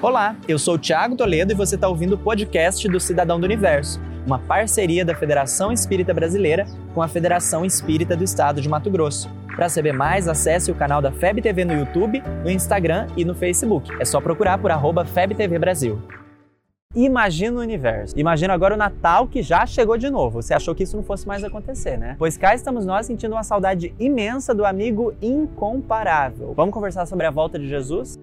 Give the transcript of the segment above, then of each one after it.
Olá, eu sou o Thiago Toledo e você está ouvindo o podcast do Cidadão do Universo, uma parceria da Federação Espírita Brasileira com a Federação Espírita do Estado de Mato Grosso. Para saber mais, acesse o canal da FEB TV no YouTube, no Instagram e no Facebook. É só procurar por arroba FebTV Brasil. Imagina o universo. Imagina agora o Natal que já chegou de novo. Você achou que isso não fosse mais acontecer, né? Pois cá estamos nós sentindo uma saudade imensa do amigo incomparável. Vamos conversar sobre a volta de Jesus?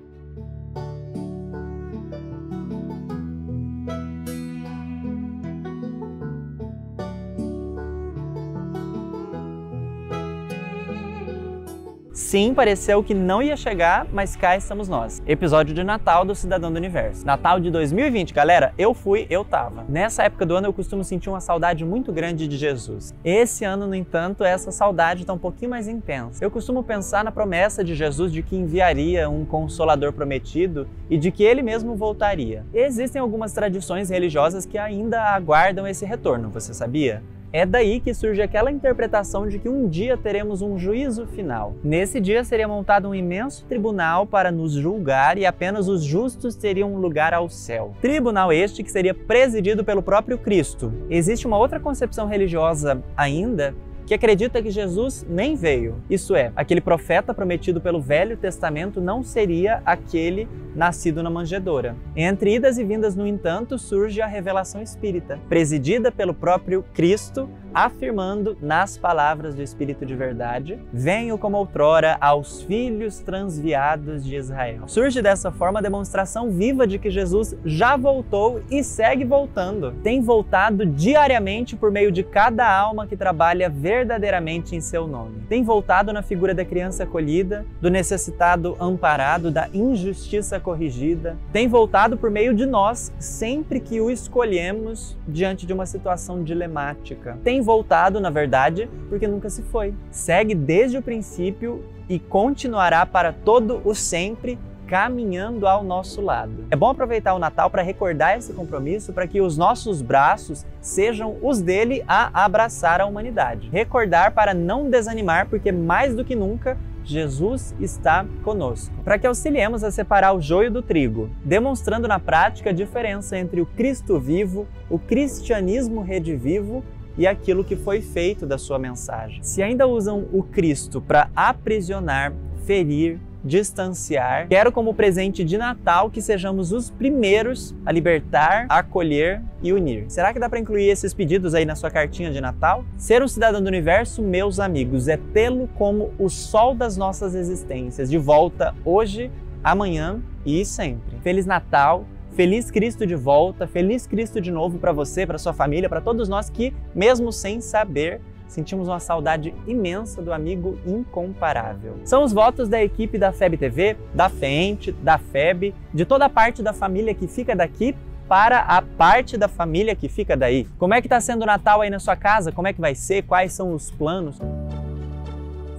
Sim, pareceu que não ia chegar, mas cá estamos nós. Episódio de Natal do Cidadão do Universo. Natal de 2020, galera, eu fui, eu tava. Nessa época do ano eu costumo sentir uma saudade muito grande de Jesus. Esse ano, no entanto, essa saudade está um pouquinho mais intensa. Eu costumo pensar na promessa de Jesus de que enviaria um consolador prometido e de que ele mesmo voltaria. Existem algumas tradições religiosas que ainda aguardam esse retorno, você sabia? É daí que surge aquela interpretação de que um dia teremos um juízo final. Nesse dia seria montado um imenso tribunal para nos julgar e apenas os justos teriam um lugar ao céu. Tribunal este que seria presidido pelo próprio Cristo. Existe uma outra concepção religiosa ainda que acredita que Jesus nem veio. Isso é, aquele profeta prometido pelo Velho Testamento não seria aquele nascido na manjedoura. Entre idas e vindas, no entanto, surge a revelação espírita, presidida pelo próprio Cristo, afirmando nas palavras do Espírito de verdade: Venho como outrora aos filhos transviados de Israel. Surge dessa forma a demonstração viva de que Jesus já voltou e segue voltando. Tem voltado diariamente por meio de cada alma que trabalha verdadeiramente em seu nome. Tem voltado na figura da criança acolhida, do necessitado amparado, da injustiça corrigida. Tem voltado por meio de nós sempre que o escolhemos diante de uma situação dilemática. Tem voltado, na verdade, porque nunca se foi. Segue desde o princípio e continuará para todo o sempre caminhando ao nosso lado. É bom aproveitar o Natal para recordar esse compromisso para que os nossos braços sejam os dele a abraçar a humanidade. Recordar para não desanimar, porque mais do que nunca Jesus está conosco, para que auxiliemos a separar o joio do trigo, demonstrando na prática a diferença entre o Cristo vivo, o cristianismo redivivo e aquilo que foi feito da sua mensagem. Se ainda usam o Cristo para aprisionar, ferir, distanciar, quero como presente de Natal que sejamos os primeiros a libertar, acolher e unir. Será que dá para incluir esses pedidos aí na sua cartinha de Natal? Ser um cidadão do universo, meus amigos, é tê-lo como o sol das nossas existências, de volta hoje, amanhã e sempre. Feliz Natal Feliz Cristo de volta, feliz Cristo de novo para você, para sua família, para todos nós que, mesmo sem saber, sentimos uma saudade imensa do amigo incomparável. São os votos da equipe da FEB TV, da FENTE, da FEB, de toda a parte da família que fica daqui para a parte da família que fica daí. Como é que está sendo o Natal aí na sua casa? Como é que vai ser? Quais são os planos?